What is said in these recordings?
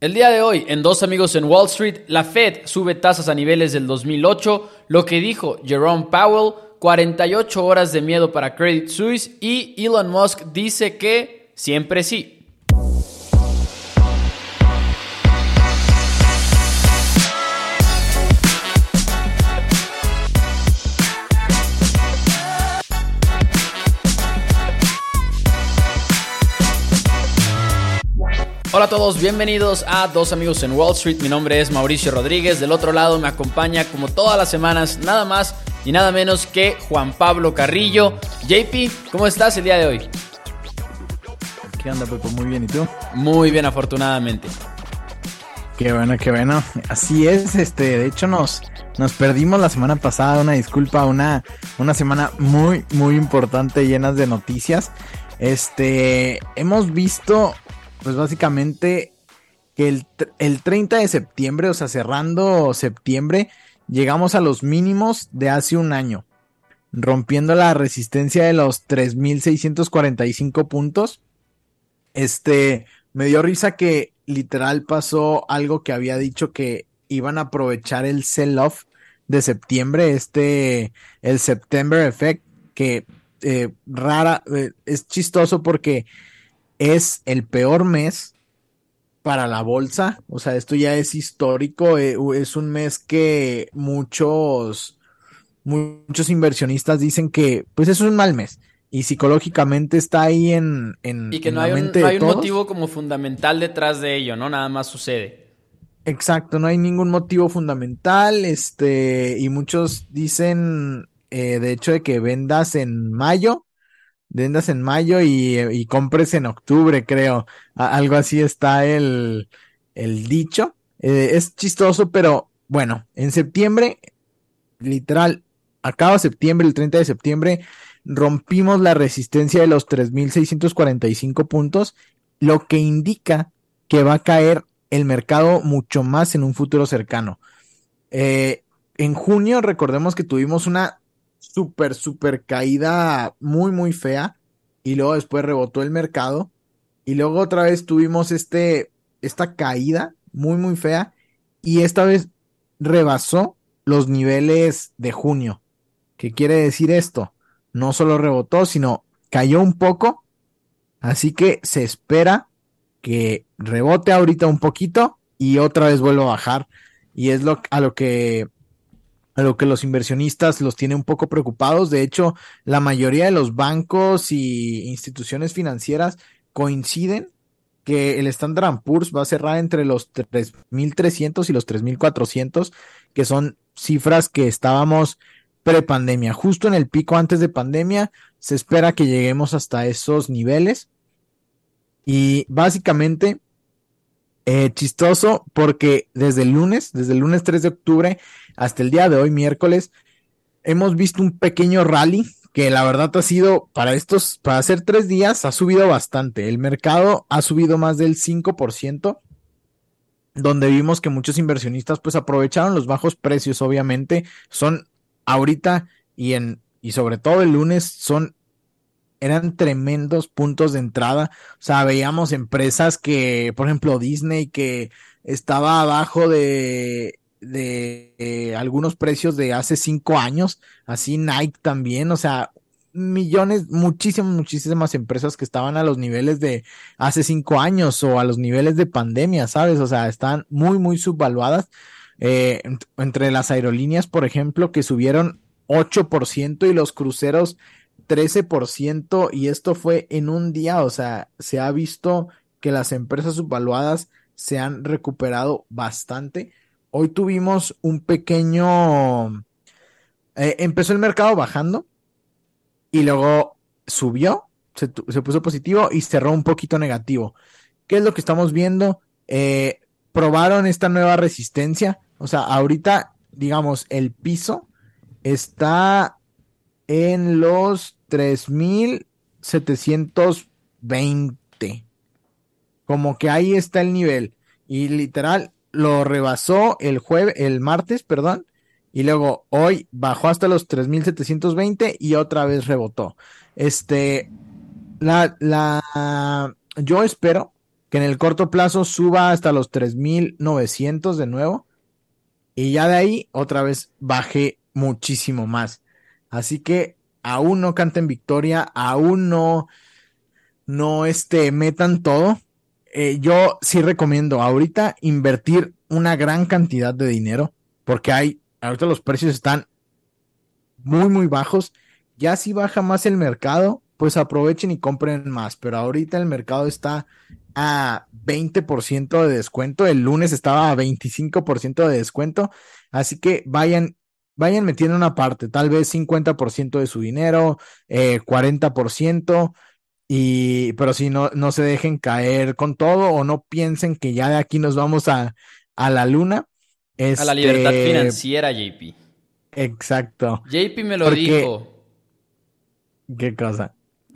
El día de hoy, en Dos Amigos en Wall Street, la Fed sube tasas a niveles del 2008, lo que dijo Jerome Powell, 48 horas de miedo para Credit Suisse y Elon Musk dice que siempre sí. Hola a todos, bienvenidos a Dos Amigos en Wall Street. Mi nombre es Mauricio Rodríguez. Del otro lado me acompaña, como todas las semanas, nada más y nada menos que Juan Pablo Carrillo. JP, ¿cómo estás el día de hoy? ¿Qué onda, Pepo? Muy bien, ¿y tú? Muy bien, afortunadamente. Qué bueno, qué bueno. Así es, este, de hecho nos, nos perdimos la semana pasada, una disculpa, una, una semana muy, muy importante, llenas de noticias. Este, hemos visto pues básicamente que el, el 30 de septiembre, o sea, cerrando septiembre, llegamos a los mínimos de hace un año, rompiendo la resistencia de los 3.645 puntos. Este, me dio risa que literal pasó algo que había dicho que iban a aprovechar el sell-off de septiembre, este, el September Effect, que eh, rara, eh, es chistoso porque es el peor mes para la bolsa. O sea, esto ya es histórico. Eh, es un mes que muchos, muchos inversionistas dicen que, pues, es un mal mes. Y psicológicamente está ahí en. en y que no hay un, no hay un motivo como fundamental detrás de ello, ¿no? Nada más sucede. Exacto, no hay ningún motivo fundamental. Este, y muchos dicen, eh, de hecho, de que vendas en mayo vendas en mayo y, compres en octubre, creo. algo así está el, el dicho. Eh, es chistoso, pero bueno, en septiembre, literal, acaba septiembre, el 30 de septiembre, rompimos la resistencia de los 3.645 puntos, lo que indica que va a caer el mercado mucho más en un futuro cercano. Eh, en junio, recordemos que tuvimos una súper, súper caída muy, muy fea. Y luego después rebotó el mercado. Y luego otra vez tuvimos este, esta caída muy, muy fea. Y esta vez rebasó los niveles de junio. ¿Qué quiere decir esto? No solo rebotó, sino cayó un poco. Así que se espera que rebote ahorita un poquito y otra vez vuelva a bajar. Y es lo, a lo que a lo que los inversionistas los tiene un poco preocupados. De hecho, la mayoría de los bancos y instituciones financieras coinciden que el Standard Poor's va a cerrar entre los 3.300 y los 3.400, que son cifras que estábamos prepandemia. Justo en el pico antes de pandemia, se espera que lleguemos hasta esos niveles. Y básicamente, eh, chistoso porque desde el lunes, desde el lunes 3 de octubre, hasta el día de hoy, miércoles, hemos visto un pequeño rally que la verdad ha sido para estos, para hacer tres días, ha subido bastante. El mercado ha subido más del 5%, donde vimos que muchos inversionistas pues aprovecharon los bajos precios, obviamente. Son ahorita y en, y sobre todo el lunes, son eran tremendos puntos de entrada. O sea, veíamos empresas que, por ejemplo, Disney, que estaba abajo de de eh, algunos precios de hace cinco años, así Nike también, o sea, millones, muchísimas, muchísimas empresas que estaban a los niveles de hace cinco años o a los niveles de pandemia, ¿sabes? O sea, están muy, muy subvaluadas. Eh, entre las aerolíneas, por ejemplo, que subieron 8% y los cruceros 13%, y esto fue en un día, o sea, se ha visto que las empresas subvaluadas se han recuperado bastante hoy tuvimos un pequeño... Eh, empezó el mercado bajando y luego subió, se, puso positivo y cerró un poquito negativo. ¿Qué es lo que estamos viendo? Eh, probaron esta nueva resistencia. O sea, ahorita, digamos, el piso está en los 3720. Como que ahí está el nivel. Y literal, lo rebasó el jueves, el martes, perdón, y luego hoy bajó hasta los 3720 y otra vez rebotó. Este, la, la, yo espero que en el corto plazo suba hasta los 3.900 de nuevo y ya de ahí otra vez baje muchísimo más. Así que aún no canten victoria, aún no, no este, metan todo. Eh, yo sí recomiendo ahorita invertir una gran cantidad de dinero porque hay, ahorita los precios están muy, muy bajos. Ya si baja más el mercado, pues aprovechen y compren más. Pero ahorita el mercado está a 20% de descuento. El lunes estaba a 25% de descuento. Así que vayan, vayan metiendo una parte, tal vez 50% de su dinero, eh, 40%. Y, pero si no, no se dejen caer con todo o no piensen que ya de aquí nos vamos a, a la luna. a la libertad este, financiera, JP. Exacto. JP me lo dijo. ¿Qué cosa?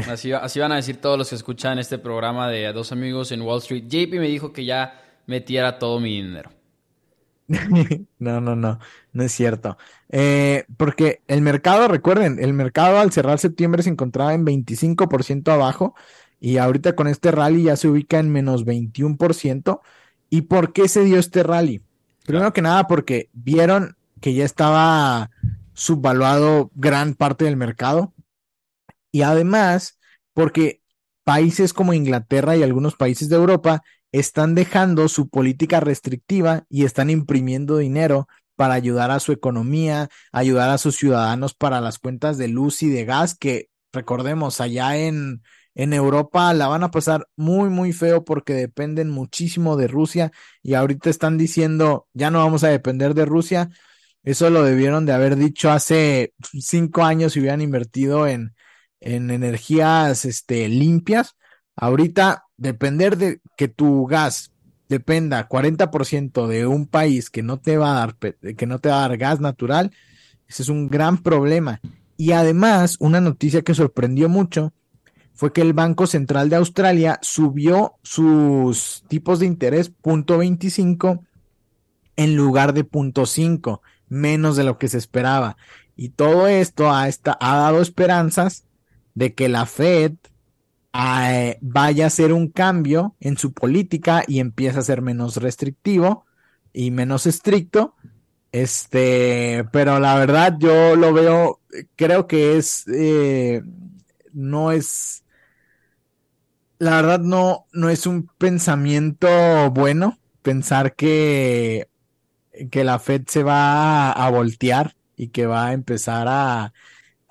Así, así van a decir todos los que escuchan este programa de Dos Amigos en Wall Street. JP me dijo que ya metiera todo mi dinero. no, no, no, no es cierto. Eh, porque el mercado, recuerden, el mercado al cerrar septiembre se encontraba en 25% abajo y ahorita con este rally ya se ubica en menos 21%. ¿Y por qué se dio este rally? Primero que nada porque vieron que ya estaba subvaluado gran parte del mercado y además porque países como Inglaterra y algunos países de Europa están dejando su política restrictiva y están imprimiendo dinero para ayudar a su economía, ayudar a sus ciudadanos para las cuentas de luz y de gas, que recordemos, allá en, en Europa la van a pasar muy, muy feo porque dependen muchísimo de Rusia y ahorita están diciendo, ya no vamos a depender de Rusia. Eso lo debieron de haber dicho hace cinco años si hubieran invertido en, en energías este, limpias. Ahorita depender de que tu gas dependa 40% de un país que no te va a dar que no te va a dar gas natural, ese es un gran problema. Y además, una noticia que sorprendió mucho fue que el Banco Central de Australia subió sus tipos de interés punto 25 en lugar de punto 5, menos de lo que se esperaba. Y todo esto ha, ha dado esperanzas de que la Fed vaya a hacer un cambio en su política y empieza a ser menos restrictivo y menos estricto. Este, pero la verdad yo lo veo, creo que es, eh, no es, la verdad no, no es un pensamiento bueno pensar que, que la Fed se va a voltear y que va a empezar a,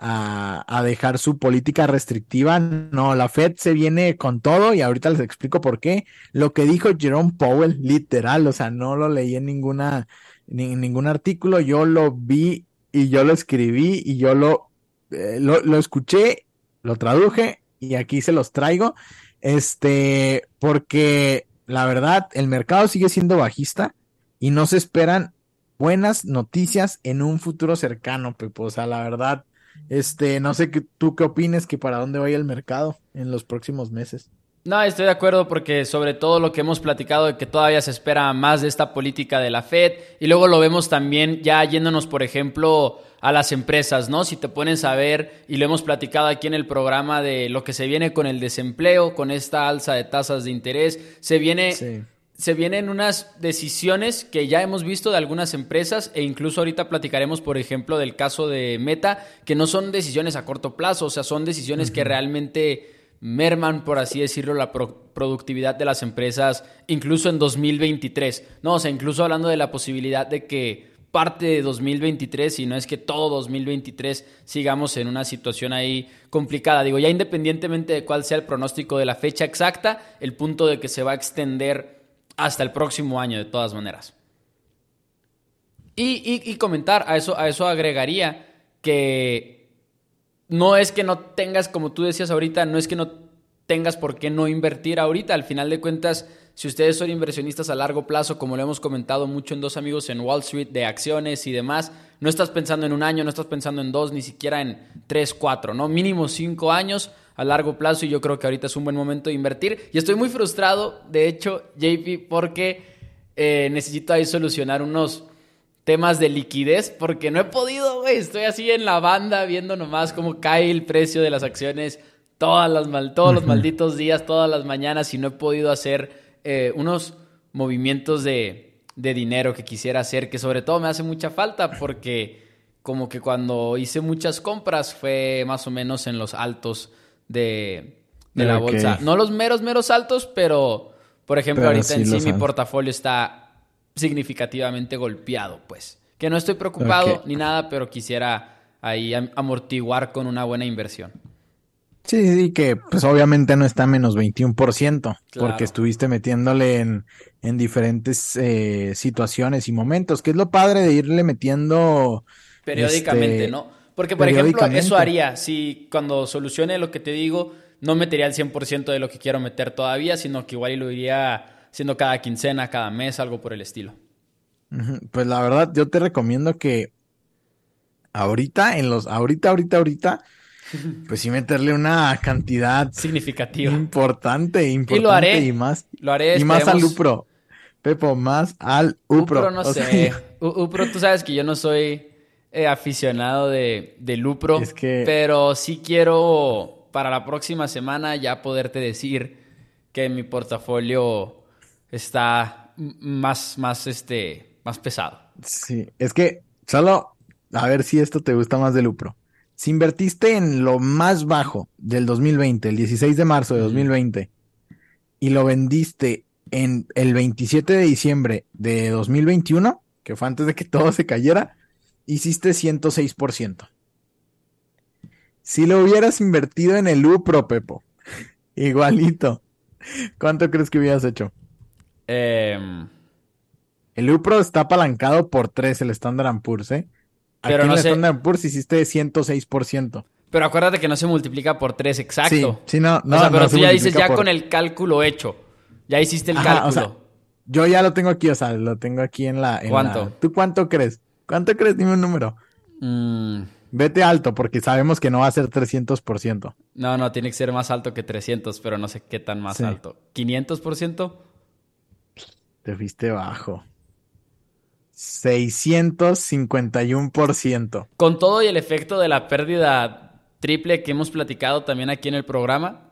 a, dejar su política restrictiva. No, la Fed se viene con todo y ahorita les explico por qué. Lo que dijo Jerome Powell, literal, o sea, no lo leí en ninguna, ningún artículo, yo lo vi y yo lo escribí y yo lo, eh, lo, lo escuché, lo traduje y aquí se los traigo. Este, porque la verdad, el mercado sigue siendo bajista y no se esperan buenas noticias en un futuro cercano, Pepo. O sea, la verdad, este, no sé que, tú qué opines que para dónde vaya el mercado en los próximos meses. No, estoy de acuerdo porque sobre todo lo que hemos platicado de que todavía se espera más de esta política de la Fed y luego lo vemos también ya yéndonos, por ejemplo, a las empresas, ¿no? Si te pones a ver y lo hemos platicado aquí en el programa de lo que se viene con el desempleo, con esta alza de tasas de interés, se viene se vienen unas decisiones que ya hemos visto de algunas empresas e incluso ahorita platicaremos, por ejemplo, del caso de Meta, que no son decisiones a corto plazo, o sea, son decisiones que realmente merman, por así decirlo, la productividad de las empresas, incluso en 2023. No, o sea, incluso hablando de la posibilidad de que parte de 2023, si no es que todo 2023 sigamos en una situación ahí complicada. Digo, ya independientemente de cuál sea el pronóstico de la fecha exacta, el punto de que se va a extender hasta el próximo año, de todas maneras. Y, comentar, a eso, a eso agregaría que no es que no tengas, como tú decías ahorita, no es que no tengas por qué no invertir ahorita. Al final de cuentas, si ustedes son inversionistas a largo plazo, como lo hemos comentado mucho en dos amigos en Wall Street, de acciones y demás, no estás pensando en un año, no estás pensando en dos, ni siquiera en tres, cuatro, ¿no? Mínimo cinco años a largo plazo y yo creo que ahorita es un buen momento de invertir. Y estoy muy frustrado, de hecho, JP, porque eh, necesito ahí solucionar unos temas de liquidez porque no he podido, güey. Estoy así en la banda viendo nomás cómo cae el precio de las acciones todas las mal, todos los malditos días, todas las mañanas y no he podido hacer eh, unos movimientos de, de dinero que quisiera hacer, que sobre todo me hace mucha falta porque como que cuando hice muchas compras fue más o menos en los altos de, de la bolsa. No los meros, meros altos, pero por ejemplo, Pero ahorita sí en sí mi portafolio está significativamente golpeado, pues. Que no estoy preocupado ni nada, pero quisiera ahí am- amortiguar con una buena inversión. Sí, sí, sí, que pues obviamente no está a menos 21%, Claro. porque estuviste metiéndole en, en diferentes eh, situaciones y momentos, que es lo padre de irle metiendo Periódicamente, este, ¿no? Porque, por ejemplo, eso haría. Si cuando solucione lo que te digo, no metería el 100% de lo que quiero meter todavía, sino que igual y lo iría haciendo cada quincena, cada mes, algo por el estilo. Pues la verdad, yo te recomiendo que ahorita, en los, ahorita, ahorita, ahorita, pues sí meterle una cantidad Significativo. importante, importante haré. y más, Lo haré. y más al esperemos. Upro. Pepo, más al Upro. Upro no O sé. Upro, tú sabes que yo no soy eh, aficionado de, del Upro, Es que- pero sí quiero para la próxima semana ya poderte decir que mi portafolio está más, más, este, más pesado. Sí, es que solo a ver si esto te gusta más del Upro. Si invertiste en lo más bajo del 2020, el 16 de marzo de Ujú. 2020, y lo vendiste en el 27 de diciembre de 2021, que fue antes de que todo se cayera, hiciste 106%. Si lo hubieras invertido en el Upro, Pepo, igualito, ¿cuánto crees que hubieras hecho? Em, El UPRO está apalancado por 3, el Standard Poor's, ¿eh? Aquí Pero en no el sé- Standard Poor's hiciste 106%. pero acuérdate que no se multiplica por 3, exacto. Sí, sí, no, o no, sea, pero no se tú ya dices ya por- con el cálculo hecho. Ya hiciste el Ajá, o sea, cálculo. Yo ya lo tengo aquí, o sea, lo tengo aquí en la... en ¿Cuánto? la- ¿Tú cuánto crees? ¿Cuánto crees? Dime un número. Mm, Vete alto, porque sabemos que no va a ser 300%. no, no, tiene que ser más alto que 300, pero no sé qué tan más Sí. alto. ¿500%? Te fuiste bajo. 651%. Con todo y el efecto de la pérdida triple que hemos platicado también aquí en el programa.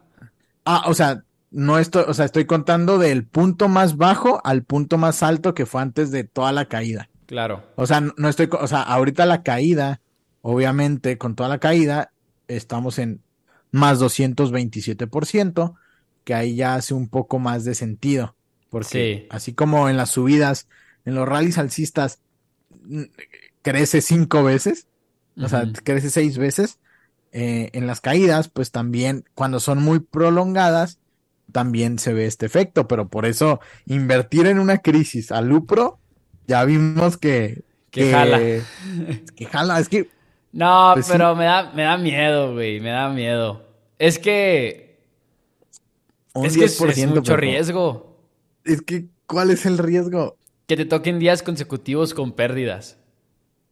Ah, o sea, no estoy, o sea, estoy contando del punto más bajo al punto más alto que fue antes de toda la caída. Claro. O sea, no estoy, o sea, ahorita la caída, obviamente, con toda la caída, estamos en más 227%, que ahí ya hace un poco más de sentido. Porque Sí. así como en las subidas, en los rallies alcistas, crece cinco veces, o sea, crece seis veces. eh, en las caídas, pues también, cuando son muy prolongadas, también se ve este efecto, pero por eso invertir en una crisis al Upro, ya vimos que, Que jala. que jala, es que No, Pues sí. pero me da, me da miedo, güey, me da miedo. Es que, un es que es, es 10%, mucho riesgo. Es que, ¿cuál es el riesgo? Que te toquen días consecutivos con pérdidas.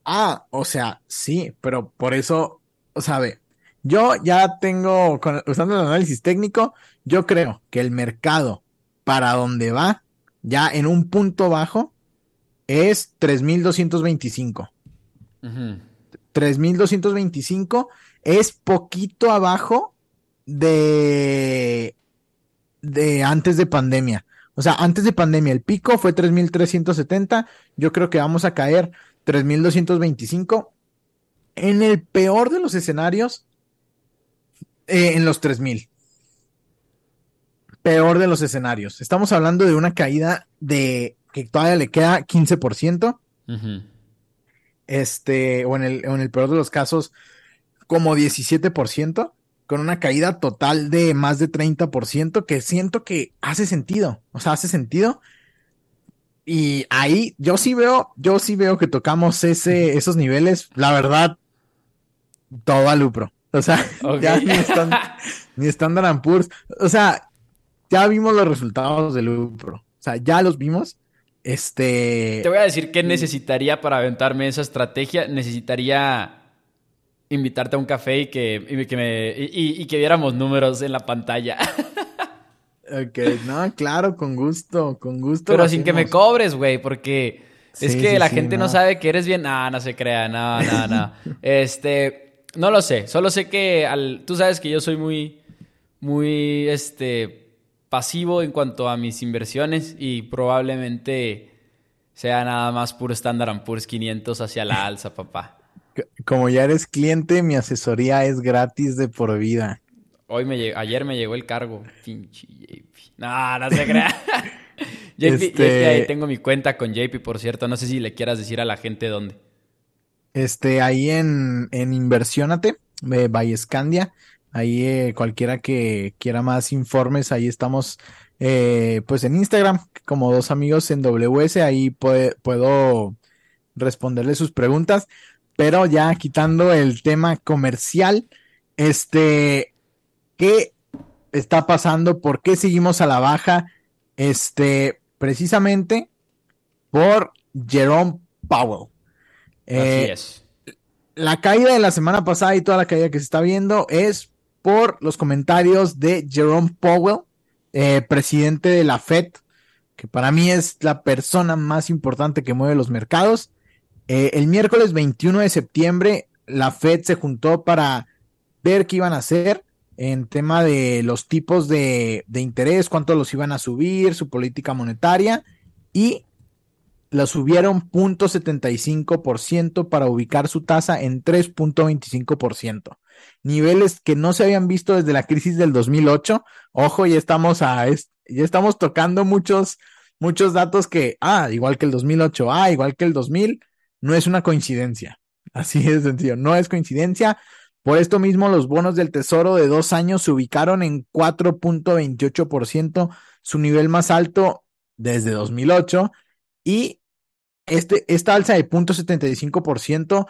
Ah, o sea, sí, pero por eso, o sea, ve, yo ya tengo, con- usando el análisis técnico, yo creo que el mercado para donde va, ya en un punto bajo, es 3225. Ujú. 3225 es poquito abajo de, de antes de pandemia. O sea, antes de pandemia el pico fue 3370. Yo creo que vamos a caer 3225. En el peor de los escenarios, eh, en los 3000. Peor de los escenarios. Estamos hablando de una caída de que todavía le queda 15% Ujú. este, o en el, o en el peor de los casos, como 17%, con una caída total de más de 30%, que siento que hace sentido, o sea, hace sentido. Y ahí yo sí veo, yo sí veo que tocamos ese, esos niveles, la verdad, todo al Upro. O sea, ya ni están, ni Standard Poor's. O sea, ya vimos los resultados del Upro. O sea, ya los vimos. Este. Te voy a decir qué necesitaría para aventarme esa estrategia. Necesitaría invitarte a un café y que, y que, me, y, y que viéramos números en la pantalla. Ok, no, claro, con gusto, con gusto. Pero sin que me cobres, güey, porque es Sí, que sí, la sí, gente no. no. sabe que eres bien. Ah, no se crea, no, no, no. este, no lo sé. Solo sé que al, tú sabes que yo soy muy, muy, este, pasivo en cuanto a mis inversiones y probablemente sea nada más puro Standard Poor's 500 hacia la alza, papá. Como ya eres cliente, mi asesoría es gratis de por vida. Hoy me ayer me llegó el cargo. Pinche JP. No, no se crea. JP, este... ahí tengo mi cuenta con JP, por cierto. No sé si le quieras decir a la gente dónde. Este, ahí en, en Inversionate, de Vallescandia. Ahí eh, cualquiera que quiera más informes, ahí estamos eh, pues en Instagram, como dos amigos en WS, ahí puedo responderle sus preguntas, pero ya quitando el tema comercial, este, ¿qué está pasando? ¿Por qué seguimos a la baja? Este, precisamente por Jerome Powell. Así eh, es. La caída de la semana pasada y toda la caída que se está viendo es por los comentarios de Jerome Powell, eh, presidente de la Fed, que para mí es la persona más importante que mueve los mercados. Eh, el miércoles 21 de septiembre, la Fed se juntó para ver qué iban a hacer en tema de los tipos de, interés, cuánto los iban a subir, su política monetaria, y la subieron 0.75% para ubicar su tasa en 3.25% niveles que no se habían visto desde la crisis del 2008. Ojo, ya estamos a, ya estamos tocando muchos, muchos datos que, ah, igual que el 2008, ah, igual que el 2000, no es una coincidencia. Así de sencillo, no es coincidencia. Por esto mismo, los bonos del tesoro de dos años se ubicaron en 4.28%, su nivel más alto desde 2008. Y este, esta alza de 0.75%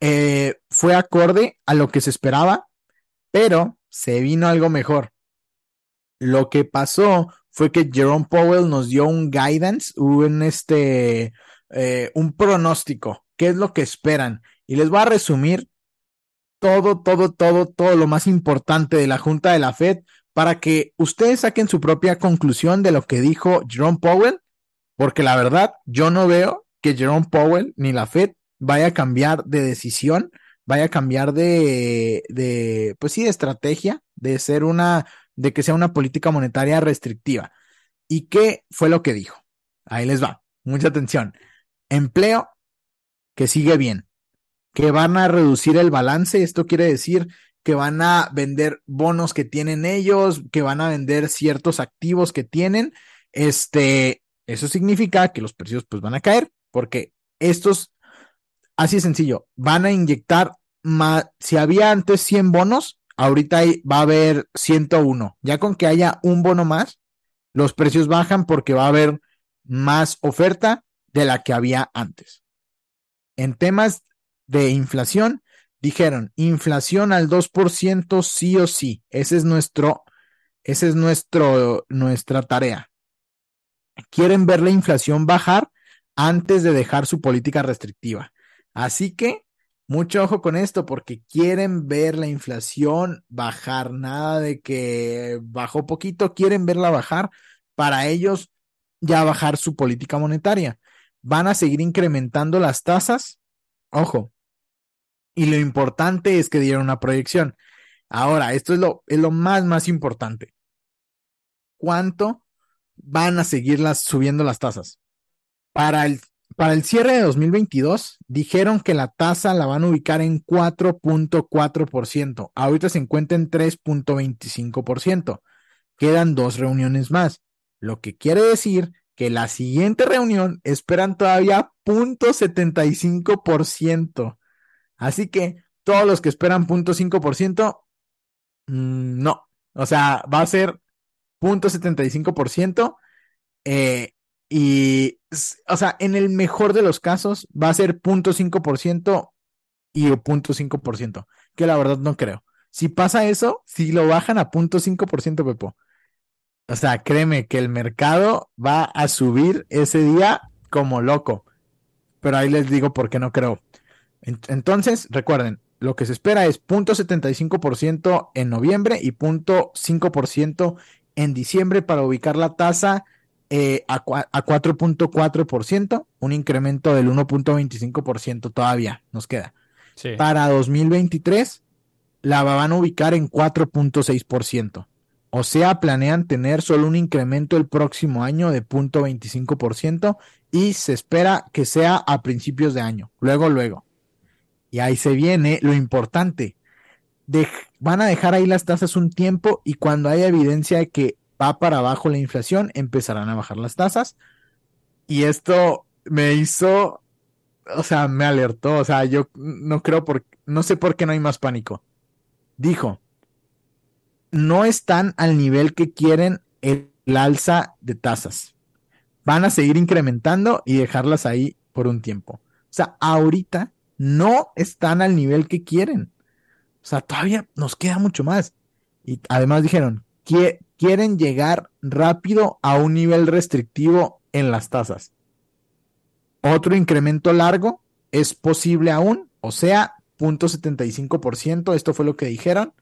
eh, fue acorde a lo que se esperaba, pero se vino algo mejor. Lo que pasó fue que Jerome Powell nos dio un guidance, un este, eh, un pronóstico. ¿Qué es lo que esperan? Y les voy a resumir todo, todo, todo, todo lo más importante de la Junta de la Fed para que ustedes saquen su propia conclusión de lo que dijo Jerome Powell, porque la verdad, yo no veo que Jerome Powell ni la Fed vaya a cambiar de decisión, vaya a cambiar de, de, pues sí, de estrategia, de ser una, de que sea una política monetaria restrictiva. ¿Y qué fue lo que dijo? Ahí les va, mucha atención. Empleo que sigue bien, que van a reducir el balance, esto quiere decir que van a vender bonos que tienen ellos, que van a vender ciertos activos que tienen. Este, eso significa que los precios pues van a caer porque estos Así sencillo. Van a inyectar más. Si había antes 100 bonos, ahorita va a haber 101. Ya con que haya un bono más, los precios bajan porque va a haber más oferta de la que había antes. En temas de inflación, dijeron inflación al 2% sí o sí. Ese es nuestro, ese es nuestro, nuestra tarea. Quieren ver la inflación bajar antes de dejar su política restrictiva. Así que mucho ojo con esto porque quieren ver la inflación bajar, nada de que bajó poquito, quieren verla bajar para ellos ya bajar su política monetaria. Van a seguir incrementando las tasas, ojo. Y lo importante es que dieron una proyección. Ahora, esto es lo, es lo más, más importante. ¿Cuánto van a seguir subiendo las tasas? Para el para el cierre de 2022, dijeron que la tasa la van a ubicar en 4.4%. Ahorita se encuentra en 3.25%. Quedan dos reuniones más, lo que quiere decir que la siguiente reunión esperan todavía 0.75%. Así que todos los que esperan 0.5%, mm, no. O sea, va a ser 0.75%. Eh, y, o sea, en el mejor de los casos va a ser 0.5% y 0.5%, que la verdad no creo. Si pasa eso, si lo bajan a 0.5%, Pepo, o sea, créeme que el mercado va a subir ese día como loco. Pero ahí les digo por qué no creo. Entonces, recuerden, lo que se espera es 0.75% en noviembre y 0.5% en diciembre para ubicar la tasa eh, a, a 4.4%, un incremento del 1.25% todavía nos queda. Para 2023 la van a ubicar en 4.6%. O sea, planean tener solo un incremento el próximo año de 0.25% y se espera que sea a principios de año. Luego, luego. Y ahí se viene lo importante. van a dejar ahí las tasas un tiempo y cuando haya evidencia de que va para abajo la inflación, empezarán a bajar las tasas. Y esto me hizo, o sea, me alertó. O sea, yo no creo por, no sé por qué no hay más pánico. Dijo, no están al nivel que quieren el, alza de tasas. Van a seguir incrementando y dejarlas ahí por un tiempo. O sea, ahorita no están al nivel que quieren. O sea, todavía nos queda mucho más. Y además dijeron que quieren llegar rápido a un nivel restrictivo en las tasas. Otro incremento largo es posible aún, o sea, 0.75%, esto fue lo que dijeron.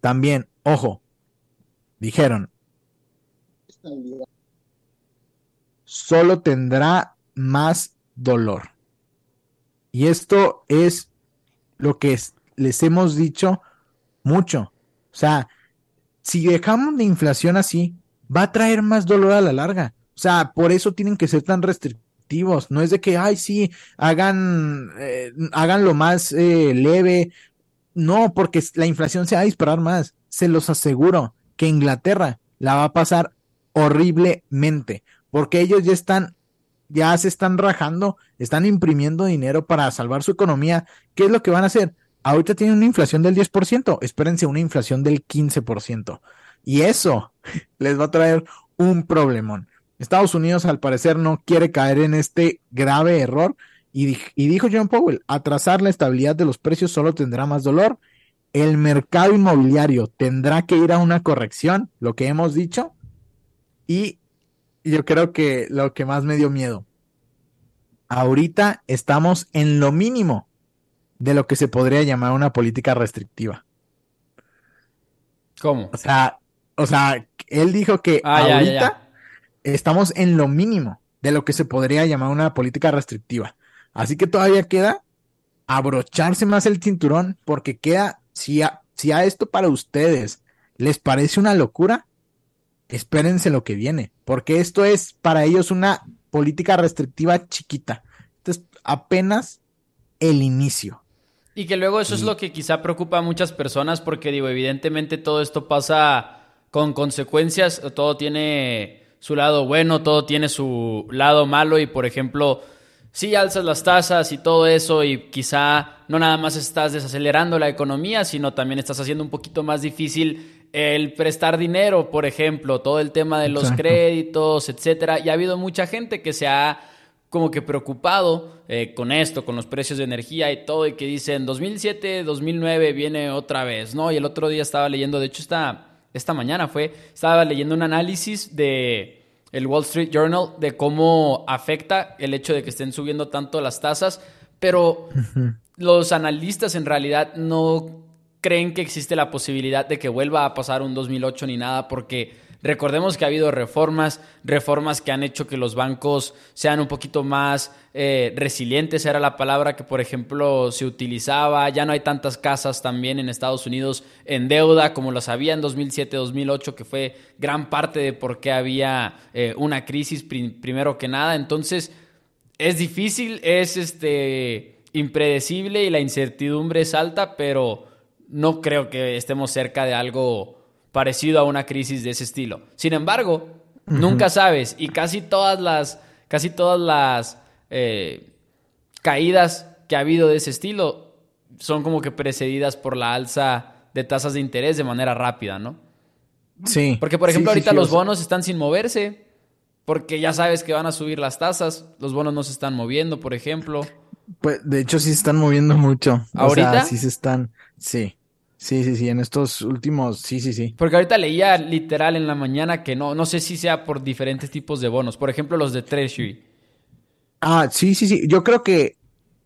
También, ojo, dijeron, solo tendrá más dolor. Y esto es lo que les hemos dicho mucho. O sea, si dejamos la inflación así, va a traer más dolor a la larga. O sea, por eso tienen que ser tan restrictivos. No es de que, ay, sí, hagan, eh, hagan lo más eh, leve, no, porque la inflación se va a disparar más. Se los aseguro que Inglaterra la va a pasar horriblemente, porque ellos ya están, ya se están rajando, están imprimiendo dinero para salvar su economía. ¿Qué es lo que van a hacer? Ahorita tienen una inflación del 10%, espérense una inflación del 15%. Y eso les va a traer un problemón. Estados Unidos al parecer no quiere caer en este grave error y, dijo John Powell, atrasar la estabilidad de los precios solo tendrá más dolor. El mercado inmobiliario tendrá que ir a una corrección, lo que hemos dicho. Y yo creo que lo que más me dio miedo. Ahorita estamos en lo mínimo de lo que se podría llamar una política restrictiva. ¿Cómo? O sea, o sea, él dijo que ah, ahorita estamos en lo mínimo de lo que se podría llamar una política restrictiva. Así que todavía queda abrocharse más el cinturón porque queda, si a, si a esto para ustedes les parece una locura, espérense lo que viene, porque esto es para ellos una política restrictiva chiquita. Entonces, apenas el inicio. Y que luego eso es lo que quizá preocupa a muchas personas porque digo, evidentemente todo esto pasa con consecuencias, todo tiene su lado bueno, todo tiene su lado malo y por ejemplo, sí alzas las tasas y todo eso y quizá no nada más estás desacelerando la economía, sino también estás haciendo un poquito más difícil el prestar dinero, por ejemplo, todo el tema de los créditos, etcétera. Y ha habido mucha gente que se ha como que preocupado eh, con esto, con los precios de energía y todo, y que dicen 2007, 2009 viene otra vez, ¿no? Y el otro día estaba leyendo, de hecho esta, esta mañana fue, estaba leyendo un análisis de el Wall Street Journal de cómo afecta el hecho de que estén subiendo tanto las tasas, pero los analistas en realidad no creen que existe la posibilidad de que vuelva a pasar un 2008 ni nada porque Recordemos que ha habido reformas, reformas que han hecho que los bancos sean un poquito más eh, resilientes, era la palabra que, por ejemplo, se utilizaba. Ya no hay tantas casas también en Estados Unidos en deuda como las había en 2007-2008, que fue gran parte de por qué había eh, una crisis primero que nada. Entonces, es difícil, es este impredecible y la incertidumbre es alta, pero no creo que estemos cerca de algo parecido a una crisis de ese estilo. Sin embargo, nunca sabes y casi todas las, casi todas las eh, caídas que ha habido de ese estilo son como que precedidas por la alza de tasas de interés de manera rápida, ¿no? Sí. Porque, por ejemplo, ahorita los bonos están sin moverse, porque ya sabes que van a subir las tasas, los bonos no se están moviendo, por ejemplo. Pues, de hecho, sí se están moviendo mucho. ¿Ahorita? sí se están, sí. Sí, sí, sí, en estos últimos, sí, sí, sí. Porque ahorita leía literal en la mañana que no, no sé si sea por diferentes tipos de bonos, por ejemplo los de Treasury. Ah, sí, sí, sí, yo creo que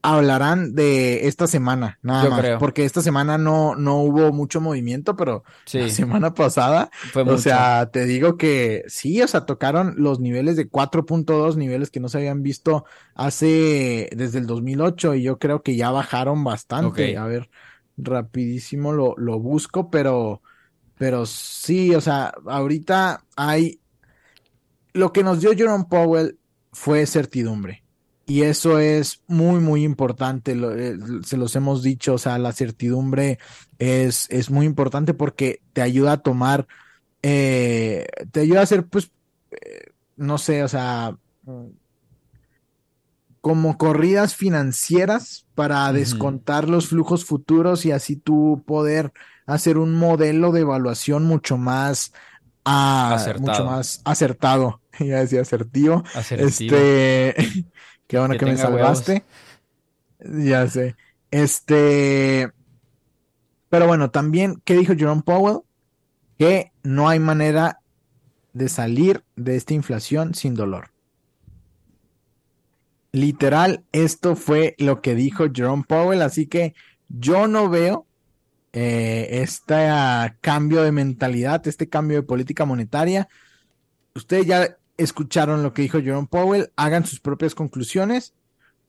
hablarán de esta semana, nada yo más, creo. porque esta semana no, no hubo mucho movimiento, pero la semana pasada, Fue o sea, te digo que sí, o sea, tocaron los niveles de 4.2, niveles que no se habían visto hace, desde el 2008, y yo creo que ya bajaron bastante, a ver rapidísimo lo, lo busco, pero pero sí, o sea, ahorita hay... Lo que nos dio Jerome Powell fue certidumbre. Y eso es muy, muy importante. Eh, se los hemos dicho, o sea, la certidumbre es, es muy importante porque te ayuda a tomar, eh, te ayuda a hacer, pues, eh, no sé, o sea, como corridas financieras para descontar los flujos futuros y así tú poder hacer un modelo de evaluación mucho más, ah, acertado. mucho más acertado. ya decía asertivo. Este, qué bueno que, me salvaste. Ya sé. Este, pero bueno, también, ¿qué dijo Jerome Powell? Que no hay manera de salir de esta inflación sin dolor. Literal, esto fue lo que dijo Jerome Powell, así que yo no veo eh, este cambio de mentalidad, este cambio de política monetaria. Ustedes ya escucharon lo que dijo Jerome Powell, hagan sus propias conclusiones.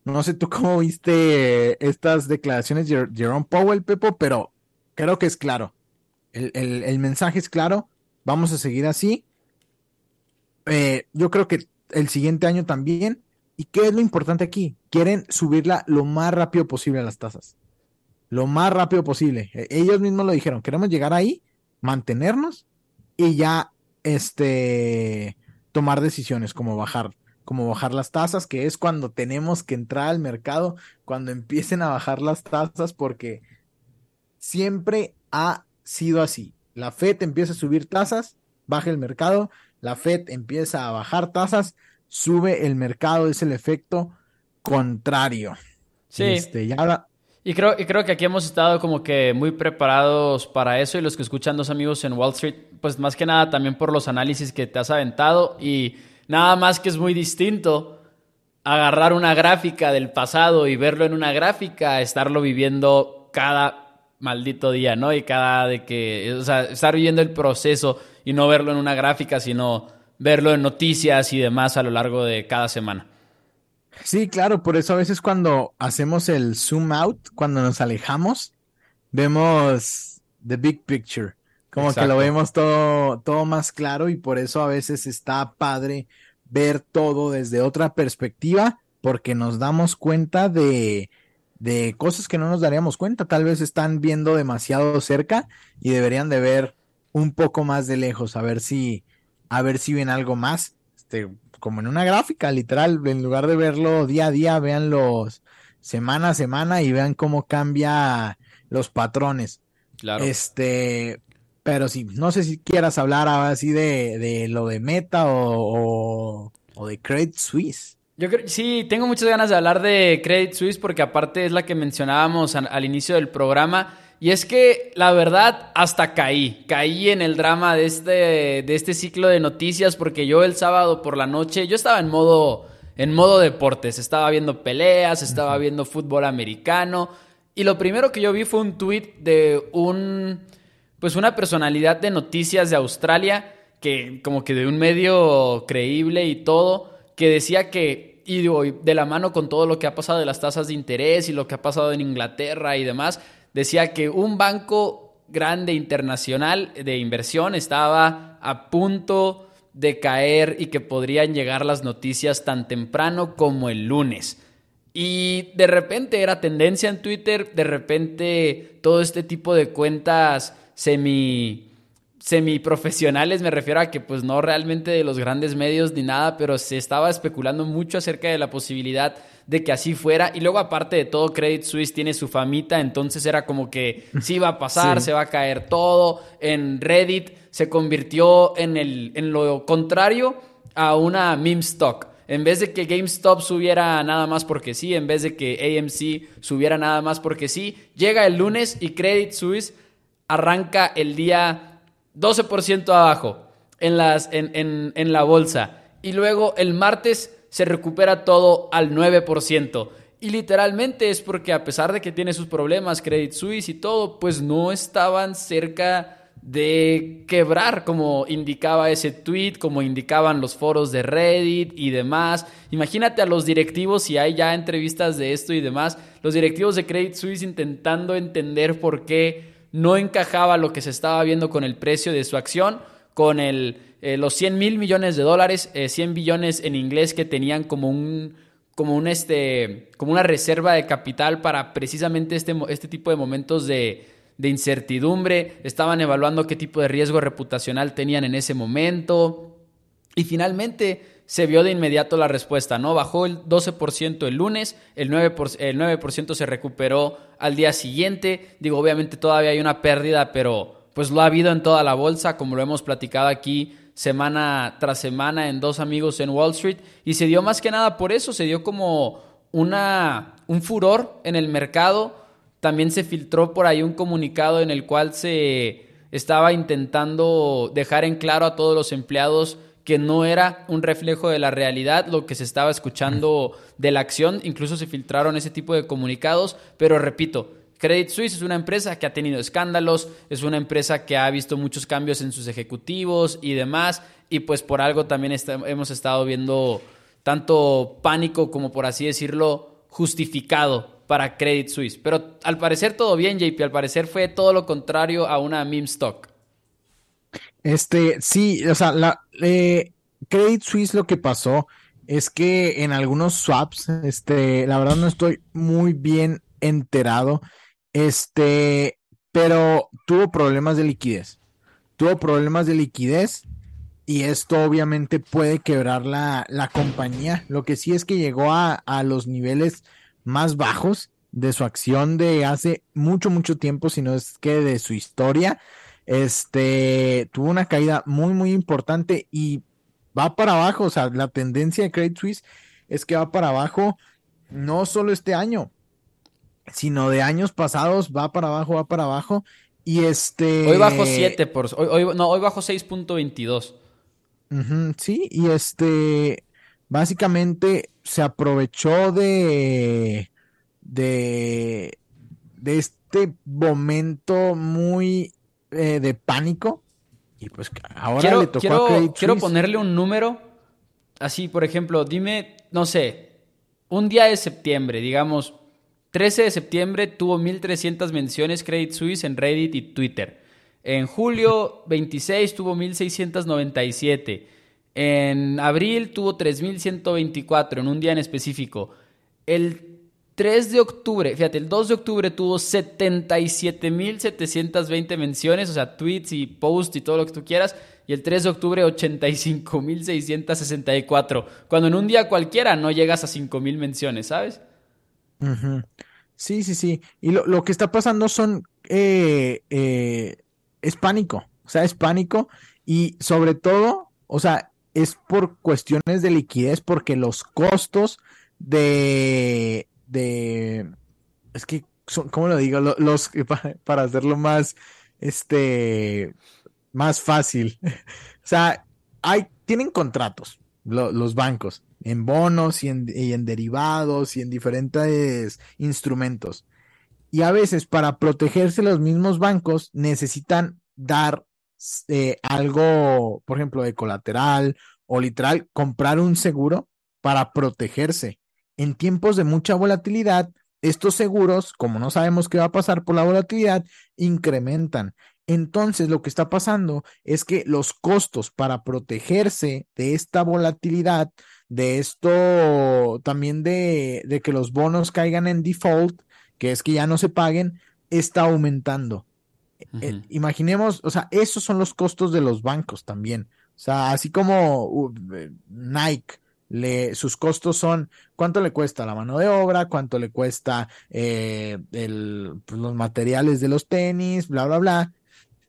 No sé tú cómo viste estas declaraciones de Jerome Powell, Pepo, pero creo que es claro. El, mensaje es claro. Vamos a seguir así. Eh, yo creo que el siguiente año también. ¿Y qué es lo importante aquí? Quieren subirla lo más rápido posible a las tasas. Lo más rápido posible. E, ellos mismos lo dijeron. Queremos llegar ahí, mantenernos y ya este tomar decisiones como bajar como bajar las tasas, que es cuando tenemos que entrar al mercado, cuando empiecen a bajar las tasas, porque siempre ha sido así. La Fed empieza a subir tasas, baja el mercado, la Fed empieza a bajar tasas, sube el mercado, es el efecto contrario. Sí. Este, ya y creo, y creo que aquí hemos estado como que muy preparados para eso y los que escuchan dos amigos en Wall Street, pues más que nada también por los análisis que te has aventado y nada más que es muy distinto agarrar una gráfica del pasado y verlo en una gráfica, estarlo viviendo cada maldito día, ¿no? Y cada de que, o sea, estar viviendo el proceso y no verlo en una gráfica, sino verlo en noticias y demás a lo largo de cada semana. Sí, claro, por eso a veces cuando hacemos el zoom out, cuando nos alejamos, vemos the big picture, como que lo vemos todo, todo más claro y por eso a veces está padre ver todo desde otra perspectiva, porque nos damos cuenta de, de cosas que no nos daríamos cuenta, tal vez están viendo demasiado cerca y deberían de ver un poco más de lejos, a ver si, a ver si ven algo más. Este, como en una gráfica, literal, en lugar de verlo día a día, los semana a semana y vean cómo cambia los patrones. Claro. Este, pero sí, no sé si quieras hablar ahora así de, de lo de Meta o, o, de Credit Suisse. Yo creo, sí, tengo muchas ganas de hablar de Credit Suisse porque aparte es la que mencionábamos al inicio del programa. Y es que la verdad hasta caí, caí en el drama de este, de este ciclo de noticias porque yo el sábado por la noche, yo estaba en modo, en modo deportes, estaba viendo peleas, estaba viendo fútbol americano. Y lo primero que yo vi fue un tweet de un, pues una personalidad de noticias de Australia que como que de un medio creíble y todo, que decía que y de la mano con todo lo que ha pasado de las tasas de interés y lo que ha pasado en Inglaterra y demás, decía que un banco grande internacional de inversión estaba a punto de caer y que podrían llegar las noticias tan temprano como el lunes. Y de repente era tendencia en Twitter, de repente todo este tipo de cuentas semi semiprofesionales, me refiero a que pues no realmente de los grandes medios ni nada, pero se estaba especulando mucho acerca de la posibilidad de que así fuera. Y luego aparte de todo, Credit Suisse tiene su famita, entonces era como que sí va a pasar, se va a caer todo. En Reddit se convirtió en, el, en lo contrario a una meme stock. En vez de que GameStop subiera nada más porque sí, en vez de que AMC subiera nada más porque sí, llega el lunes y Credit Suisse arranca el día 12% abajo en, la bolsa. Y luego el martes se recupera todo al 9%. Y literalmente es porque a pesar de que tiene sus problemas, Credit Suisse y todo, pues no estaban cerca de quebrar, como indicaba ese tweet, como indicaban los foros de Reddit y demás. Imagínate a los directivos, si hay ya entrevistas de esto y demás, los directivos de Credit Suisse intentando entender por qué no encajaba lo que se estaba viendo con el precio de su acción, con el, eh, los 100 mil millones de dólares, 100 eh, billones en inglés que tenían como un como un este como una reserva de capital para precisamente este, este tipo de momentos de, de incertidumbre, estaban evaluando qué tipo de riesgo reputacional tenían en ese momento. Y finalmente se vio de inmediato la respuesta, ¿no? Bajó el 12% el lunes, el 9%, el 9 se recuperó al día siguiente. Digo, obviamente todavía hay una pérdida, pero pues lo ha habido en toda la bolsa, como lo hemos platicado aquí semana tras semana en dos amigos en Wall Street. Y se dio más que nada por eso, se dio como una, un furor en el mercado. También se filtró por ahí un comunicado en el cual se estaba intentando dejar en claro a todos los empleados que no era un reflejo de la realidad lo que se estaba escuchando de la acción, incluso se filtraron ese tipo de comunicados, pero repito, Credit Suisse es una empresa que ha tenido escándalos, es una empresa que ha visto muchos cambios en sus ejecutivos y demás, y pues por algo también hemos estado viendo tanto pánico como por así decirlo justificado para Credit Suisse. Pero al parecer todo bien, JP, al parecer fue todo lo contrario a una meme stock. Este, sí, o sea, la eh, Credit Suisse lo que pasó es que en algunos swaps, este, la verdad no estoy muy bien enterado, este, pero tuvo problemas de liquidez. Tuvo problemas de liquidez y esto obviamente puede quebrar la, la compañía. Lo que sí es que llegó a, a los niveles más bajos de su acción de hace mucho, mucho tiempo, si no es que de su historia. Este tuvo una caída muy, muy importante y va para abajo. O sea, la tendencia de Credit Suisse es que va para abajo no solo este año, sino de años pasados, va para abajo, va para abajo. Y este. Hoy bajo 7, por, hoy, no, hoy bajo 6.22. sí, y este. Básicamente se aprovechó de. de. de este momento muy eh, de pánico. Y pues ahora quiero, le tocó quiero, a Quiero ponerle un número. Así, por ejemplo, dime, no sé, un día de septiembre, digamos, 13 de septiembre tuvo 1300 menciones Credit Suisse en Reddit y Twitter. En julio 26 tuvo 1697. En abril tuvo 3124 en un día en específico. El 3 de octubre, fíjate, el 2 de octubre tuvo 77.720 menciones, o sea, tweets y posts y todo lo que tú quieras. Y el 3 de octubre 85.664. Cuando en un día cualquiera no llegas a 5.000 menciones, ¿sabes? Sí, sí, sí. Y lo, que está pasando son... Eh, eh, es pánico, o sea, es pánico. Y sobre todo, o sea, es por cuestiones de liquidez, porque los costos de de, es que, son, ¿cómo lo digo? Los, para hacerlo más, este, más fácil. o sea, hay, tienen contratos los bancos en bonos y en, y en derivados y en diferentes instrumentos. Y a veces para protegerse los mismos bancos necesitan dar eh, algo, por ejemplo, de colateral o literal, comprar un seguro para protegerse en tiempos de mucha volatilidad, estos seguros, como no sabemos qué va a pasar por la volatilidad, incrementan. Entonces, lo que está pasando es que los costos para protegerse de esta volatilidad, de esto también de, que los bonos caigan en default, que es que ya no se paguen, está aumentando. Eh, imaginemos, o sea, esos son los costos de los bancos también. O sea, así como uh, Nike le, sus costos son cuánto le cuesta la mano de obra, cuánto le cuesta eh, el, pues, los materiales de los tenis, bla, bla, bla.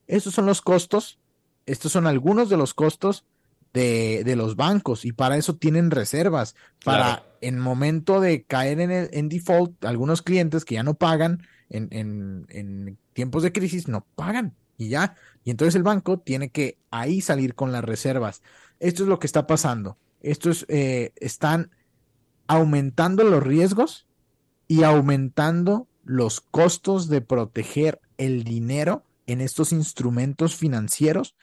Esos son los costos. Estos son algunos de los costos de, de los bancos y para eso tienen reservas. Para en momento de caer en, el, en default, algunos clientes que ya no pagan en, en, en tiempos de crisis no pagan y ya. Y entonces el banco tiene que ahí salir con las reservas. Esto es lo que está pasando estos eh, están aumentando los riesgos y aumentando los costos de proteger el dinero en estos instrumentos financieros.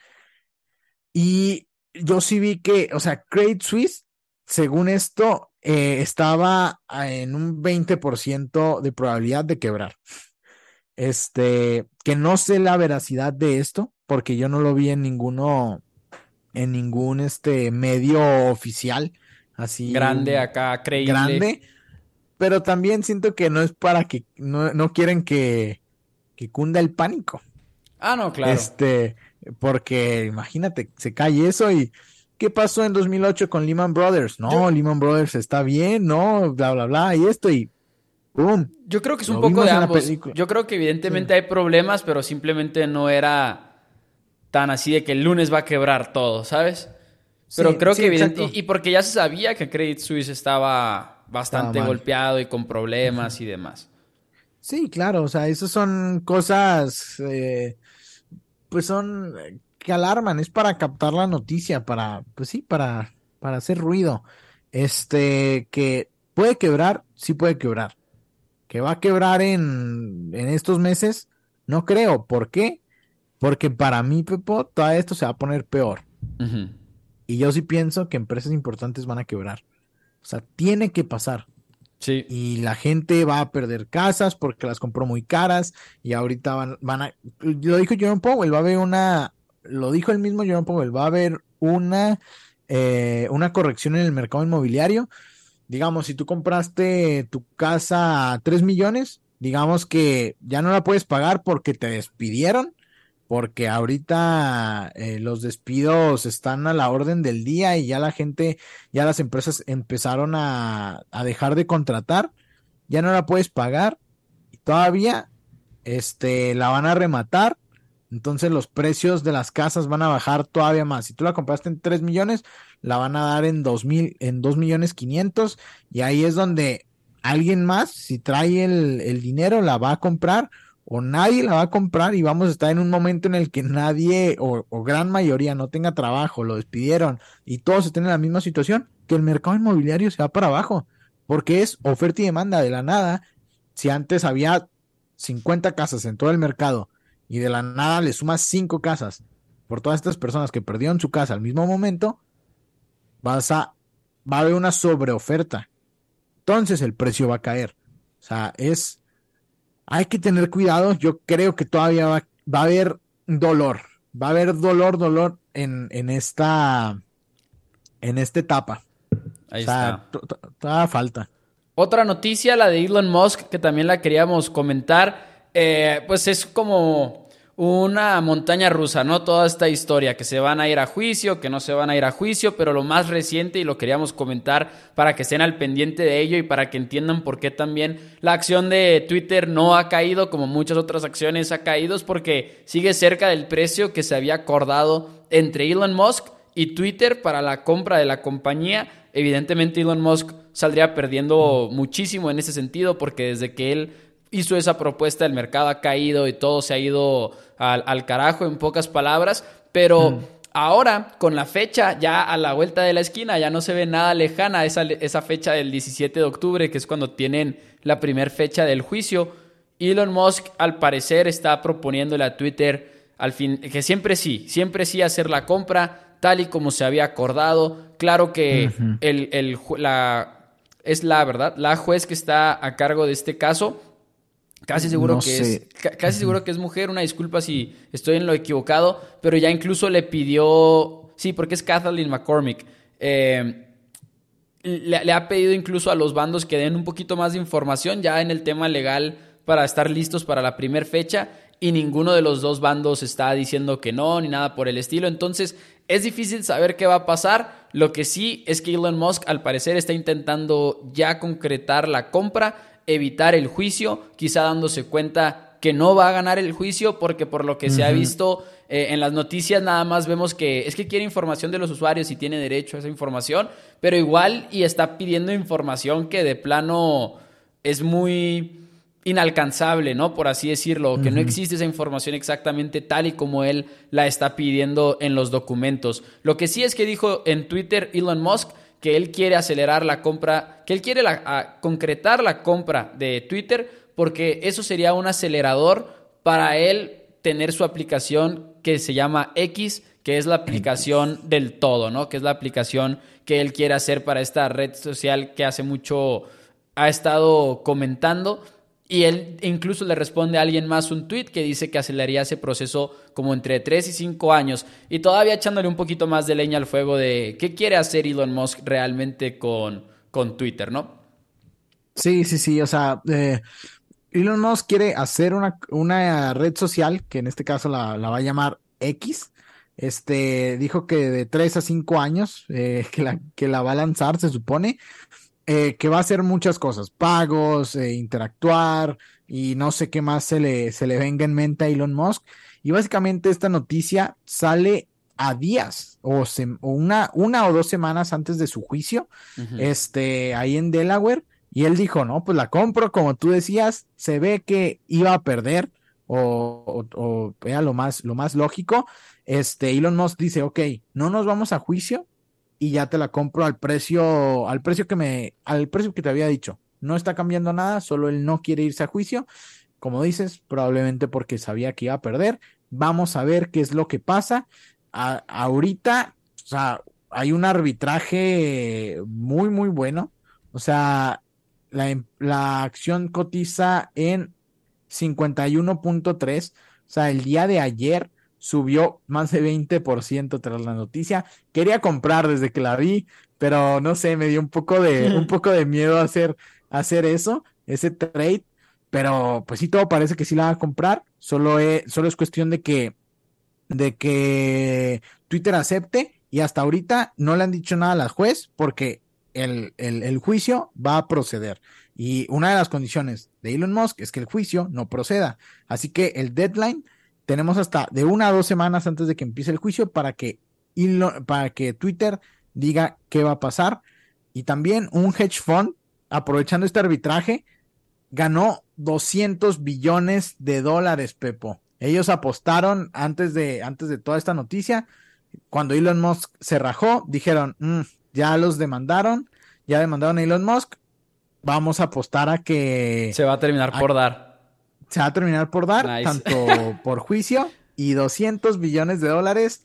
Y yo sí vi que, o sea, Credit Suisse, según esto, eh, estaba en un 20% de probabilidad de quebrar. este, que no sé la veracidad de esto, porque yo no lo vi en ninguno, en ningún este medio oficial, así. Grande acá, creíble. Grande, pero también siento que no es para que, no, no quieren que, que cunda el pánico. Ah, no, claro. Este, porque imagínate, se cae eso y ¿qué pasó en 2008 con Lehman Brothers? No, Lehman Brothers está bien, no, bla, bla, bla, y esto y yo creo que es un poco de ambos. Yo creo que evidentemente hay problemas, pero simplemente no era tan así de que el lunes va a quebrar todo, ¿sabes? Pero creo que evidentemente... Y, porque ya se sabía que Credit Suisse estaba bastante golpeado y con problemas y demás. Sí, claro, o sea, esas son cosas, eh, pues son que alarman, es para captar la noticia, para, pues sí, para, para hacer ruido. Este, que puede quebrar, sí puede quebrar que va a quebrar en, en estos meses, no creo. ¿Por qué? Porque para mí, Pepo, todo esto se va a poner peor. Y yo sí pienso que empresas importantes van a quebrar. O sea, tiene que pasar. Sí. Y la gente va a perder casas porque las compró muy caras y ahorita van, van a... Lo dijo Jerome Powell, va a haber una... Lo dijo el mismo Jerome Powell, va a haber una, eh, una corrección en el mercado inmobiliario digamos, si tú compraste tu casa a 3 millones, digamos que ya no la puedes pagar porque te despidieron, porque ahorita eh, los despidos están a la orden del día y ya la gente, ya las empresas empezaron a, dejar de contratar, ya no la puedes pagar y todavía este, la van a rematar. Entonces los precios de las casas van a bajar todavía más. Si tú la compraste en 3 millones, la van a dar en dos mil, en millones quinientos, y ahí es donde alguien más, si trae el, dinero, la va a comprar, o nadie la va a comprar, y vamos a estar en un momento en el que nadie, o, gran mayoría, no tenga trabajo, lo despidieron, y todos estén en la misma situación, que el mercado inmobiliario se va para abajo, porque es oferta y demanda de la nada. Si antes había 50 casas en todo el mercado, y de la nada le sumas 5 casas por todas estas personas que perdieron su casa al mismo momento, vas a, va a haber una sobreoferta. Entonces el precio va a caer. O sea, es, hay que tener cuidado. Yo creo que todavía va, a haber dolor. Va a haber dolor, dolor en, en esta, en esta etapa. Ahí está. Toda falta. Otra noticia, la de Elon Musk, que también la queríamos comentar. Eh, pues es como una montaña rusa, ¿no? Toda esta historia, que se van a ir a juicio, que no se van a ir a juicio, pero lo más reciente, y lo queríamos comentar para que estén al pendiente de ello y para que entiendan por qué también la acción de Twitter no ha caído como muchas otras acciones ha caído, es porque sigue cerca del precio que se había acordado entre Elon Musk y Twitter para la compra de la compañía. Evidentemente Elon Musk saldría perdiendo muchísimo en ese sentido porque desde que él hizo esa propuesta, el mercado ha caído y todo se ha ido al, carajo, en pocas palabras, pero... Mm. Ahora, con la fecha ya a la vuelta de la esquina, ya no se ve nada lejana esa, esa fecha del 17 de octubre, que es cuando tienen la primera fecha del juicio. Elon Musk, al parecer, está proponiéndole a Twitter al fin, que siempre sí, siempre sí hacer la compra, tal y como se había acordado. Claro que el, el, la, es la verdad, la juez que está a cargo de este caso Casi seguro que es casi seguro que es mujer, una disculpa si estoy en lo equivocado, pero ya incluso le pidió, sí, porque es Kathleen McCormick, eh, le, ha pedido incluso a los bandos que den un poquito más de información ya en el tema legal para estar listos para la primera fecha y ninguno de los dos bandos está diciendo que no ni nada por el estilo, entonces es difícil saber qué va a pasar. Lo que sí es que Elon Musk al parecer está intentando ya concretar la compra evitar el juicio, quizá dándose cuenta que no va a ganar el juicio porque por lo que se ha visto eh, en las noticias nada más vemos que es que quiere información de los usuarios y tiene derecho a esa información, pero igual y está pidiendo información que de plano es muy inalcanzable, ¿no? Por así decirlo, que no existe esa información exactamente tal y como él la está pidiendo en los documentos. Lo que sí es que dijo en Twitter Elon Musk que él quiere acelerar la compra, que él quiere concretar la compra de Twitter porque eso sería un acelerador para él tener su aplicación que se llama X, que es la aplicación del todo, ¿no? Que es la aplicación que él quiere hacer para esta red social que hace mucho ha estado comentando Y él incluso le responde a alguien más un tweet que dice que aceleraría ese proceso como entre 3 y 5 años. Y todavía echándole un poquito más de leña al fuego de qué quiere hacer Elon Musk realmente con, con Twitter, ¿no? Sí, sí, sí. O sea, eh, Elon Musk quiere hacer una, una, red social, que en este caso la, la, va a llamar X. Este dijo que de 3 a 5 años eh, que, la, que la va a lanzar, se supone. Eh, que va a hacer muchas cosas, pagos, eh, interactuar y no sé qué más se le, se le venga en mente a Elon Musk. Y básicamente esta noticia sale a días o, una, una o dos semanas antes de su juicio, este, ahí en Delaware. Y él dijo, no, pues la compro, como tú decías, se ve que iba a perder o, o, era lo más, lo más lógico. Este, Elon Musk dice, ok, no nos vamos a juicio, y ya te la compro al precio, al precio que me, al precio que te había dicho. No está cambiando nada, solo él no quiere irse a juicio. Como dices, probablemente porque sabía que iba a perder. Vamos a ver qué es lo que pasa. ahorita, o sea, hay un arbitraje muy, muy bueno. O sea, la, la acción cotiza en 51.3. O sea, el día de ayer subió más de 20% tras la noticia. Quería comprar desde que la vi, pero no sé, me dio un poco de, un poco de miedo hacer, hacer eso, ese trade. Pero pues sí, todo parece que sí la va a comprar. Solo es, solo es cuestión de que, de que Twitter acepte. Y hasta ahorita no le han dicho nada a la juez porque el, el, el juicio va a proceder. Y una de las condiciones de Elon Musk es que el juicio no proceda. Así que el deadline tenemos hasta de una a dos semanas antes de que empiece el juicio para que, para que Twitter diga qué va a pasar. Y también un hedge fund, aprovechando este arbitraje, ganó 200 billones de dólares, Pepo. Ellos apostaron antes de, antes de toda esta noticia. Cuando Elon Musk se rajó, dijeron, mm, ya los demandaron, ya demandaron a Elon Musk, vamos a apostar a que... Se va a terminar por dar se va a terminar por dar, tanto por juicio y 200 billones de dólares.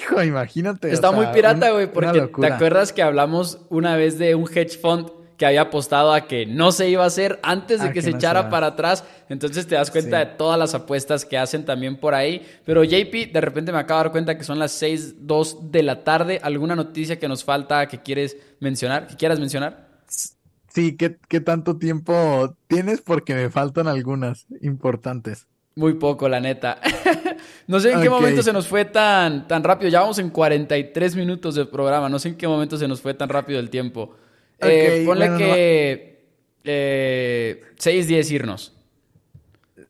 Hijo, imagínate. Está muy pirata, güey, porque te acuerdas que hablamos una vez de un hedge fund que había apostado a que no se iba a hacer antes de que, se echara para atrás. Entonces te das cuenta de todas las apuestas que hacen también por ahí. Pero JP, de repente me acabo de dar cuenta que son las 6:02 de la tarde. ¿Alguna noticia que nos falta que quieres mencionar, que quieras mencionar? Sí, ¿qué, tanto tiempo tienes? Porque me faltan algunas importantes. Muy poco, la neta. no sé en qué momento se nos fue tan, tan rápido. Ya vamos en 43 minutos de programa. No sé en qué momento se nos fue tan rápido el tiempo. Eh, ponle que eh, 6, 10 irnos.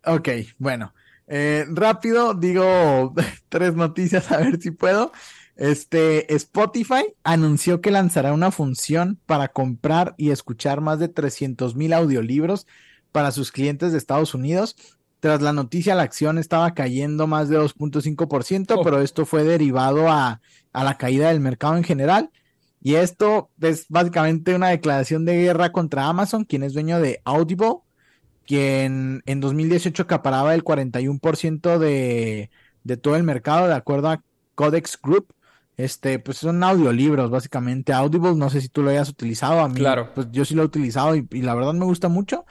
Ok, bueno. Eh, rápido, digo tres noticias a ver si puedo. Este, Spotify anunció que lanzará una función para comprar y escuchar más de 300 mil audiolibros para sus clientes de Estados Unidos. Tras la noticia, la acción estaba cayendo más de 2.5%, pero esto fue derivado a, a la caída del mercado en general. Y esto es básicamente una declaración de guerra contra Amazon, quien es dueño de Audible, quien en 2018 acaparaba el 41% de, de todo el mercado, de acuerdo a Codex Group. Este, pues son audiolibros, básicamente. Audible, no sé si tú lo hayas utilizado. A mí, claro. pues yo sí lo he utilizado y, la verdad me gusta mucho.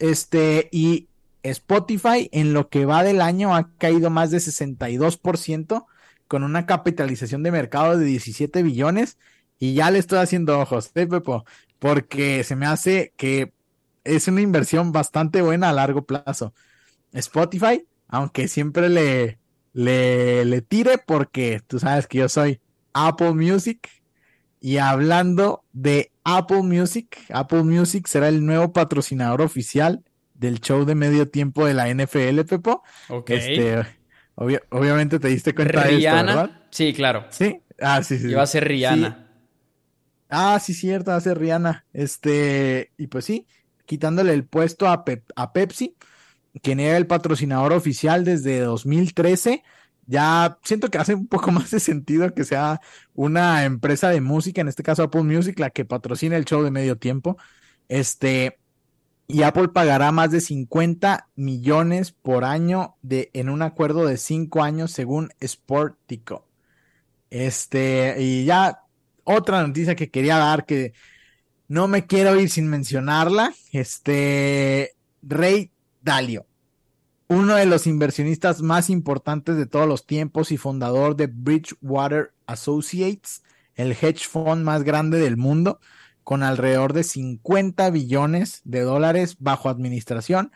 Este, y Spotify en lo que va del año ha caído más de 62% con una capitalización de mercado de 17 billones. Y ya le estoy haciendo ojos, ¿eh, Pepo? Porque se me hace que es una inversión bastante buena a largo plazo. Spotify, aunque siempre le, le, le tire porque tú sabes que yo soy Apple Music. Y hablando de Apple Music, Apple Music será el nuevo patrocinador oficial del show de medio tiempo de la NFL, Pepo. Ok. Este, obviamente te diste cuenta de esto, ¿verdad? Sí, claro. Sí. Ah, sí, sí. Iba a ser Rihanna. Ah, sí, cierto, va a ser Rihanna. Este, y pues sí, quitándole el puesto a, a Pepsi, quien era el patrocinador oficial desde 2013 ya siento que hace un poco más de sentido que sea una empresa de música, en este caso Apple Music, la que patrocina el show de medio tiempo. Este, y Apple pagará más de 50 millones por año de, en un acuerdo de 5 años según Sportico. Este, y ya otra noticia que quería dar que no me quiero ir sin mencionarla. Este, Rey Dalio, uno de los inversionistas más importantes de todos los tiempos y fundador de Bridgewater Associates, el hedge fund más grande del mundo, con alrededor de 50 billones de dólares bajo administración,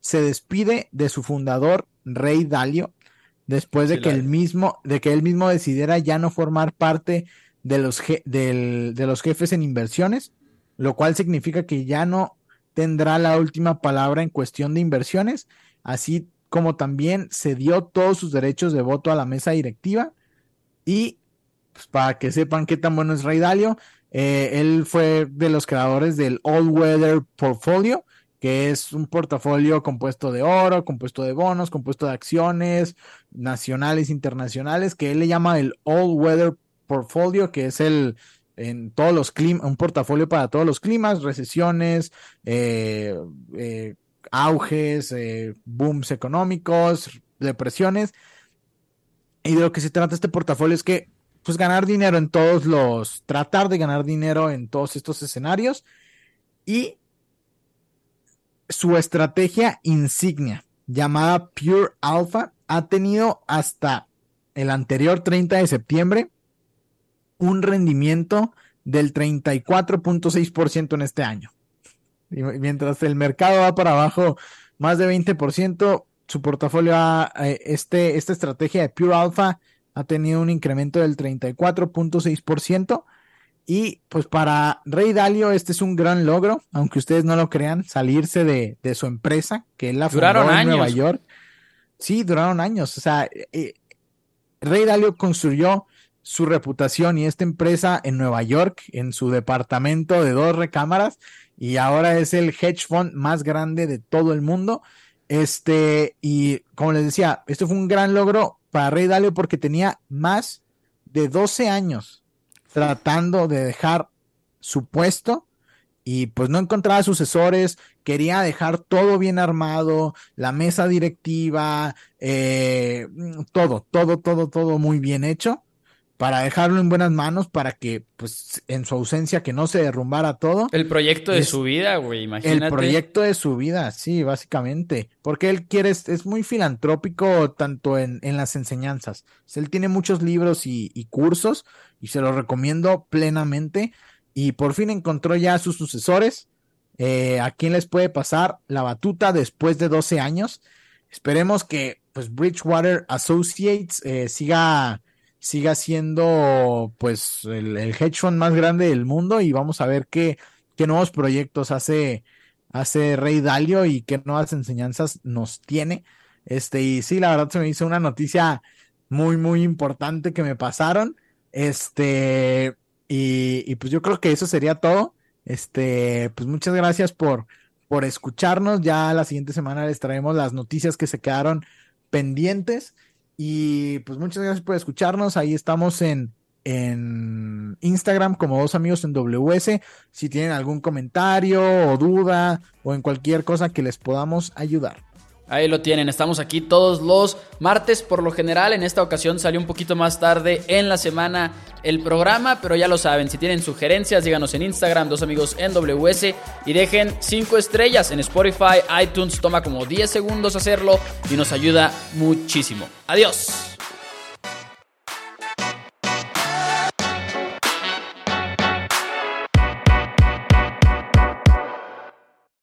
se despide de su fundador, Rey Dalio, después de que, él mismo, de que él mismo decidiera ya no formar parte de los, de los jefes en inversiones, lo cual significa que ya no tendrá la última palabra en cuestión de inversiones, así como también cedió todos sus derechos de voto a la mesa directiva y pues, para que sepan qué tan bueno es Rey Dalio, eh, él fue de los creadores del All Weather Portfolio, que es un portafolio compuesto de oro, compuesto de bonos, compuesto de acciones nacionales, internacionales, que él le llama el All Weather Portfolio, que es el en todos los climas, un portafolio para todos los climas, recesiones, eh, eh, auges, booms económicos, depresiones. Y de lo que se trata este portafolio es que pues ganar dinero en todos los, tratar de ganar dinero en todos estos escenarios y su estrategia insignia llamada Pure Alpha ha tenido hasta el anterior 30 de septiembre un rendimiento del 34.6% en este año. Y mientras el mercado va para abajo más de 20%, su portafolio, a, eh, este, esta estrategia de Pure Alpha ha tenido un incremento del 34.6%. Y pues para Rey Dalio este es un gran logro, aunque ustedes no lo crean, salirse de, su empresa, que él la fundó en Nueva York. Sí, duraron años. O sea, eh, Rey Dalio construyó su reputación y esta empresa en Nueva York, en su departamento de dos recámaras, y ahora es el hedge fund más grande de todo el mundo. Este, y como les decía, esto fue un gran logro para Rey Dalio porque tenía más de 12 años tratando de dejar su puesto y pues no encontraba sucesores, quería dejar todo bien armado, la mesa directiva, eh, todo, todo, todo, todo muy bien hecho para dejarlo en buenas manos, para que, pues, en su ausencia, que no se derrumbara todo. El proyecto de su vida, güey, imagínate. El proyecto de su vida, sí, básicamente. Porque él quiere, es, muy filantrópico tanto en, en las enseñanzas. él tiene muchos libros y, cursos y se los recomiendo plenamente. Y por fin encontró ya a sus sucesores. Eh, a quién les puede pasar la batuta después de 12 años. Esperemos que, pues, Bridgewater Associates eh, siga siga siendo pues el, hedge fund más grande del mundo y vamos a ver qué, qué nuevos proyectos hace, hace Rey Dalio y qué nuevas enseñanzas nos tiene. Este, y sí, la verdad se me hizo una noticia muy, muy importante que me pasaron. Este, y, y pues yo creo que eso sería todo. Este, pues muchas gracias por, por escucharnos. Ya la siguiente semana les traemos las noticias que se quedaron pendientes. Y pues muchas gracias por escucharnos. Ahí estamos en, en Instagram como dos amigos en WS. Si tienen algún comentario o duda o en cualquier cosa que les podamos ayudar. Ahí lo tienen, estamos aquí todos los martes por lo general. En esta ocasión salió un poquito más tarde en la semana el programa, pero ya lo saben, si tienen sugerencias, díganos en Instagram, dos amigos en WS y dejen 5 estrellas en Spotify, iTunes, toma como 10 segundos hacerlo y nos ayuda muchísimo. Adiós.